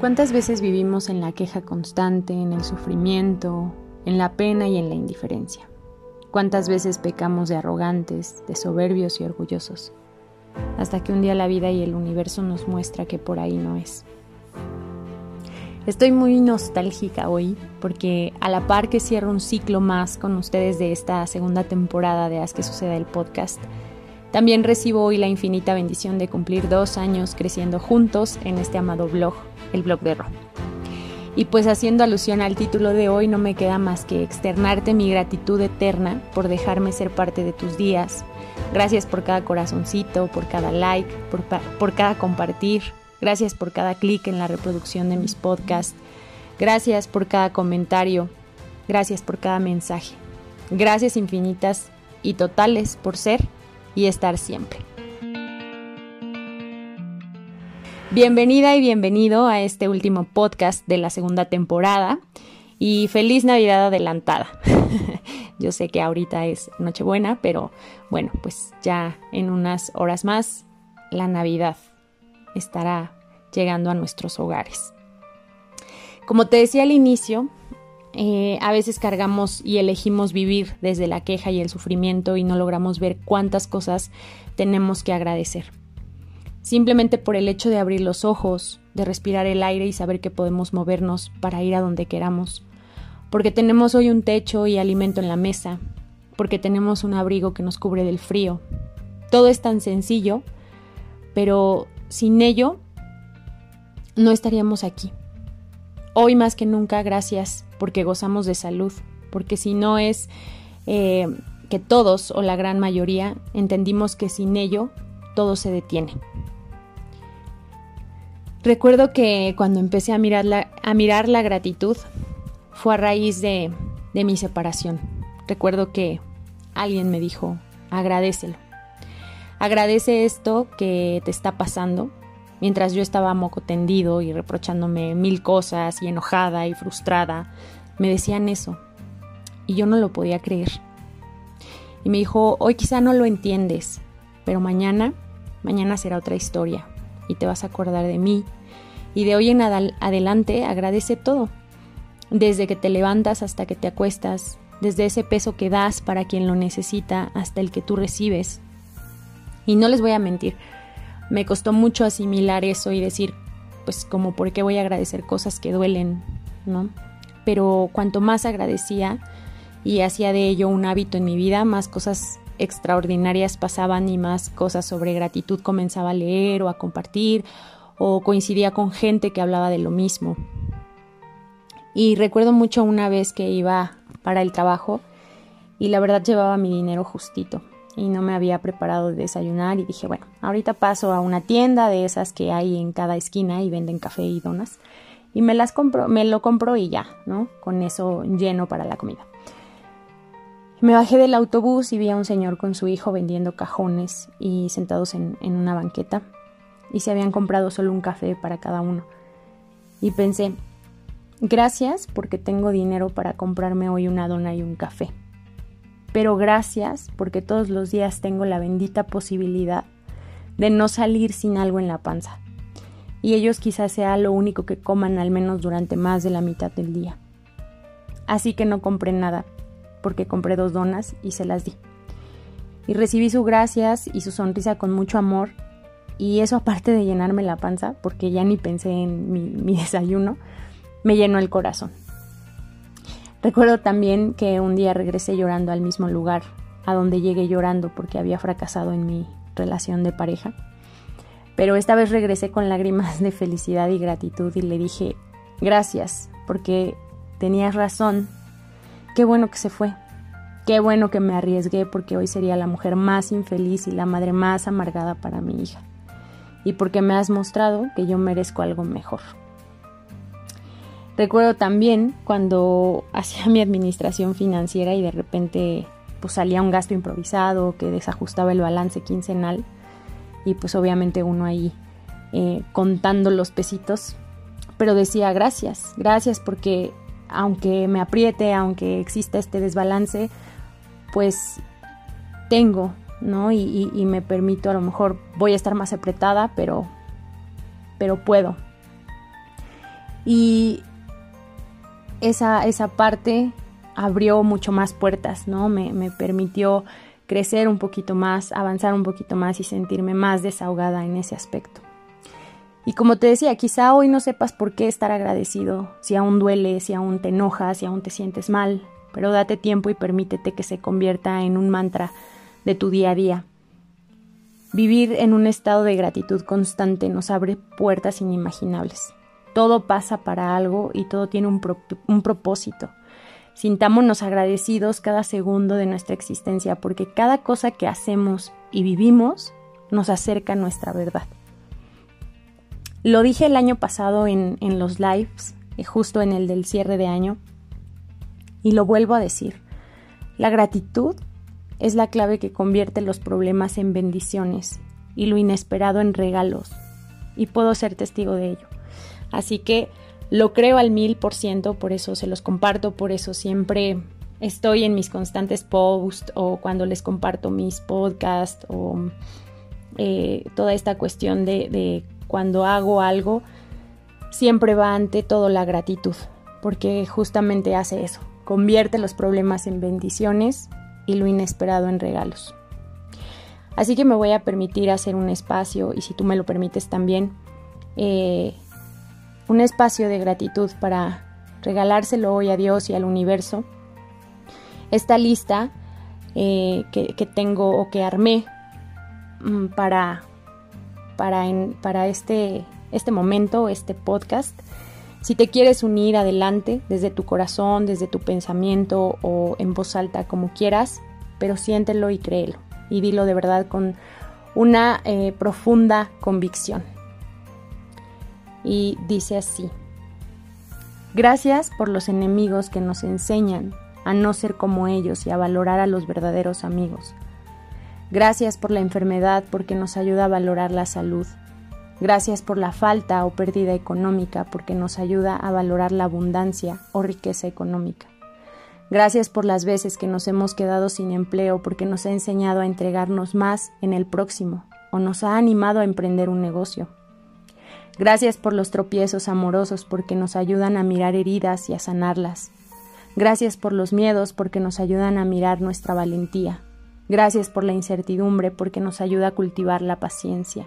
¿Cuántas veces vivimos en la queja constante, en el sufrimiento, en la pena y en la indiferencia? ¿Cuántas veces pecamos de arrogantes, de soberbios y orgullosos? Hasta que un día la vida y el universo nos muestra que por ahí no es. Estoy muy nostálgica hoy porque a la par que cierro un ciclo más con ustedes de esta segunda temporada de Haz que suceda el podcast, también recibo hoy la infinita bendición de cumplir dos años creciendo juntos en este amado blog, el blog de Ro. Y pues haciendo alusión al título de hoy, no me queda más que externarte mi gratitud eterna por dejarme ser parte de tus días. Gracias por cada corazoncito, por cada like, por, por cada compartir. Gracias por cada clic en la reproducción de mis podcasts. Gracias por cada comentario. Gracias por cada mensaje. Gracias infinitas y totales por ser y estar siempre. Bienvenida y bienvenido a este último podcast de la segunda temporada y feliz Navidad adelantada. Yo sé que ahorita es Nochebuena, pero bueno, pues ya en unas horas más la Navidad estará llegando a nuestros hogares. Como te decía al inicio, eh, a veces cargamos y elegimos vivir desde la queja y el sufrimiento y no logramos ver cuántas cosas tenemos que agradecer. Simplemente por el hecho de abrir los ojos, de respirar el aire y saber que podemos movernos para ir a donde queramos. Porque tenemos hoy un techo y alimento en la mesa. Porque tenemos un abrigo que nos cubre del frío. Todo es tan sencillo, pero sin ello no estaríamos aquí. Hoy más que nunca, gracias porque gozamos de salud, porque si no es eh, que todos o la gran mayoría entendimos que sin ello todo se detiene. Recuerdo que cuando empecé a mirar la, a mirar la gratitud fue a raíz de, de mi separación. Recuerdo que alguien me dijo, agradecelo. Agradece esto que te está pasando, mientras yo estaba moco tendido y reprochándome mil cosas y enojada y frustrada, me decían eso. Y yo no lo podía creer. Y me dijo, hoy quizá no lo entiendes, pero mañana, mañana será otra historia y te vas a acordar de mí. Y de hoy en adelante agradece todo, desde que te levantas hasta que te acuestas, desde ese peso que das para quien lo necesita hasta el que tú recibes. Y no les voy a mentir, me costó mucho asimilar eso y decir, pues como por qué voy a agradecer cosas que duelen, ¿no? Pero cuanto más agradecía y hacía de ello un hábito en mi vida, más cosas extraordinarias pasaban y más cosas sobre gratitud comenzaba a leer o a compartir o coincidía con gente que hablaba de lo mismo. Y recuerdo mucho una vez que iba para el trabajo y la verdad llevaba mi dinero justito y no me había preparado de desayunar y dije, bueno, ahorita paso a una tienda de esas que hay en cada esquina y venden café y donas y me las compro, me lo compro y ya, ¿no? Con eso lleno para la comida. Me bajé del autobús y vi a un señor con su hijo vendiendo cajones y sentados en, en una banqueta y se habían comprado solo un café para cada uno. Y pensé, gracias porque tengo dinero para comprarme hoy una dona y un café pero gracias porque todos los días tengo la bendita posibilidad de no salir sin algo en la panza. Y ellos quizás sea lo único que coman al menos durante más de la mitad del día. Así que no compré nada, porque compré dos donas y se las di. Y recibí su gracias y su sonrisa con mucho amor, y eso aparte de llenarme la panza, porque ya ni pensé en mi, mi desayuno, me llenó el corazón. Recuerdo también que un día regresé llorando al mismo lugar a donde llegué llorando porque había fracasado en mi relación de pareja. Pero esta vez regresé con lágrimas de felicidad y gratitud y le dije, gracias, porque tenías razón. Qué bueno que se fue. Qué bueno que me arriesgué porque hoy sería la mujer más infeliz y la madre más amargada para mi hija. Y porque me has mostrado que yo merezco algo mejor. Recuerdo también cuando hacía mi administración financiera y de repente pues salía un gasto improvisado que desajustaba el balance quincenal y pues obviamente uno ahí eh, contando los pesitos, pero decía gracias, gracias porque aunque me apriete, aunque exista este desbalance, pues tengo, ¿no? Y, y me permito, a lo mejor voy a estar más apretada, pero, pero puedo, Y esa, esa parte abrió mucho más puertas, ¿no? Me, me permitió crecer un poquito más, avanzar un poquito más y sentirme más desahogada en ese aspecto. Y como te decía, quizá hoy no sepas por qué estar agradecido, si aún duele, si aún te enojas, si aún te sientes mal, pero date tiempo y permítete que se convierta en un mantra de tu día a día. Vivir en un estado de gratitud constante nos abre puertas inimaginables. Todo pasa para algo y todo tiene un, un propósito. Sintámonos agradecidos cada segundo de nuestra existencia porque cada cosa que hacemos y vivimos nos acerca a nuestra verdad. Lo dije el año pasado en, en los lives, eh, justo en el del cierre de año, y lo vuelvo a decir. La gratitud es la clave que convierte los problemas en bendiciones y lo inesperado en regalos, y puedo ser testigo de ello. Así que lo creo al mil por ciento, por eso se los comparto, por eso siempre estoy en mis constantes posts o cuando les comparto mis podcasts o eh, toda esta cuestión de, cuando hago algo, siempre va ante todo la gratitud, porque justamente hace eso, convierte los problemas en bendiciones y lo inesperado en regalos. Así que me voy a permitir hacer un espacio, y si tú me lo permites también, eh, un espacio de gratitud para regalárselo hoy a Dios y al universo. Esta lista eh, que, tengo o que armé mm, para, para, para este, este momento, este podcast. Si te quieres unir adelante desde tu corazón, desde tu pensamiento o en voz alta, como quieras, pero siéntelo y créelo y dilo de verdad con una eh, profunda convicción y dice así, Gracias por los enemigos que nos enseñan a no ser como ellos y a valorar a los verdaderos amigos. Gracias por la enfermedad porque nos ayuda a valorar la salud. Gracias por la falta o pérdida económica porque nos ayuda a valorar la abundancia o riqueza económica. Gracias por las veces que nos hemos quedado sin empleo porque nos ha enseñado a entregarnos más en el próximo o nos ha animado a emprender un negocio. Gracias por los tropiezos amorosos porque nos ayudan a mirar heridas y a sanarlas. Gracias por los miedos porque nos ayudan a mirar nuestra valentía. Gracias por la incertidumbre porque nos ayuda a cultivar la paciencia.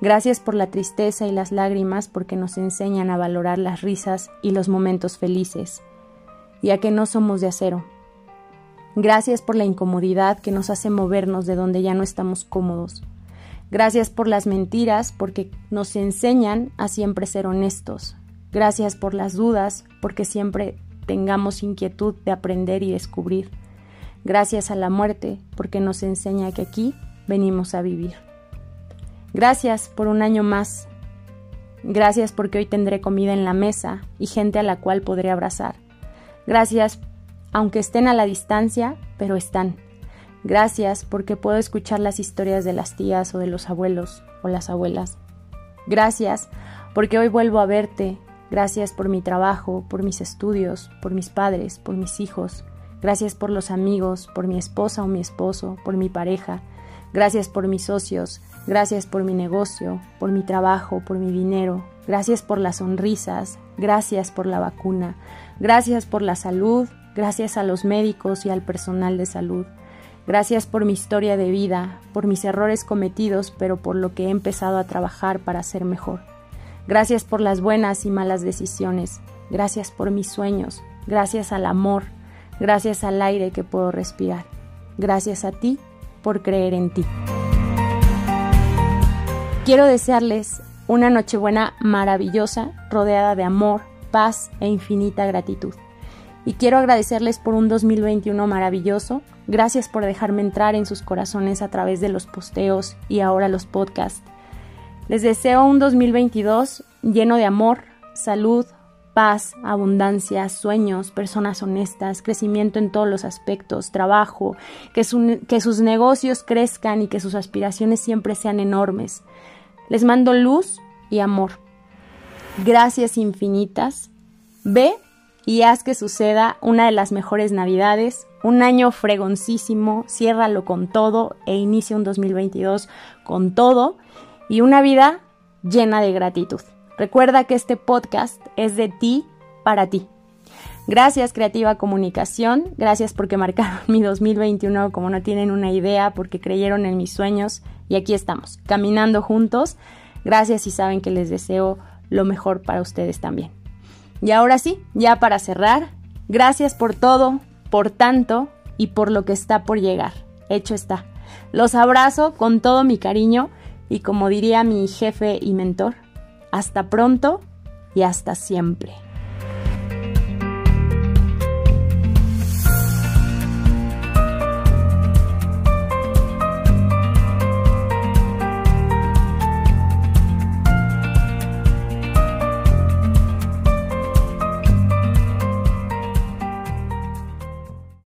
Gracias por la tristeza y las lágrimas porque nos enseñan a valorar las risas y los momentos felices, y a que no somos de acero. Gracias por la incomodidad que nos hace movernos de donde ya no estamos cómodos. Gracias por las mentiras porque nos enseñan a siempre ser honestos. Gracias por las dudas porque siempre tengamos inquietud de aprender y descubrir. Gracias a la muerte porque nos enseña que aquí venimos a vivir. Gracias por un año más. Gracias porque hoy tendré comida en la mesa y gente a la cual podré abrazar. Gracias aunque estén a la distancia, pero están. Gracias porque puedo escuchar las historias de las tías o de los abuelos o las abuelas. Gracias porque hoy vuelvo a verte. Gracias por mi trabajo, por mis estudios, por mis padres, por mis hijos. Gracias por los amigos, por mi esposa o mi esposo, por mi pareja. Gracias por mis socios. Gracias por mi negocio, por mi trabajo, por mi dinero. Gracias por las sonrisas. Gracias por la vacuna. Gracias por la salud. Gracias a los médicos y al personal de salud. Gracias por mi historia de vida, por mis errores cometidos, pero por lo que he empezado a trabajar para ser mejor. Gracias por las buenas y malas decisiones. Gracias por mis sueños. Gracias al amor. Gracias al aire que puedo respirar. Gracias a ti por creer en ti. Quiero desearles una Nochebuena maravillosa, rodeada de amor, paz e infinita gratitud. Y quiero agradecerles por un 2021 maravilloso, Gracias por dejarme entrar en sus corazones a través de los posteos y ahora los podcasts. Les deseo un 2022 lleno de amor, salud, paz, abundancia, sueños, personas honestas, crecimiento en todos los aspectos, trabajo, que, que, sus negocios crezcan y que sus aspiraciones siempre sean enormes. Les mando luz y amor. Gracias infinitas. Ve y haz que suceda una de las mejores navidades, un año fregoncísimo, ciérralo con todo e inicia un 2022 con todo y una vida llena de gratitud. Recuerda que este podcast es de ti para ti. Gracias Creativa Comunicación, gracias porque marcaron mi 2021 como no tienen una idea, porque creyeron en mis sueños y aquí estamos, caminando juntos. Gracias y saben que les deseo lo mejor para ustedes también. Y ahora sí, ya para cerrar, gracias por todo, por tanto y por lo que está por llegar. Hecho está. Los abrazo con todo mi cariño y como diría mi jefe y mentor, hasta pronto y hasta siempre.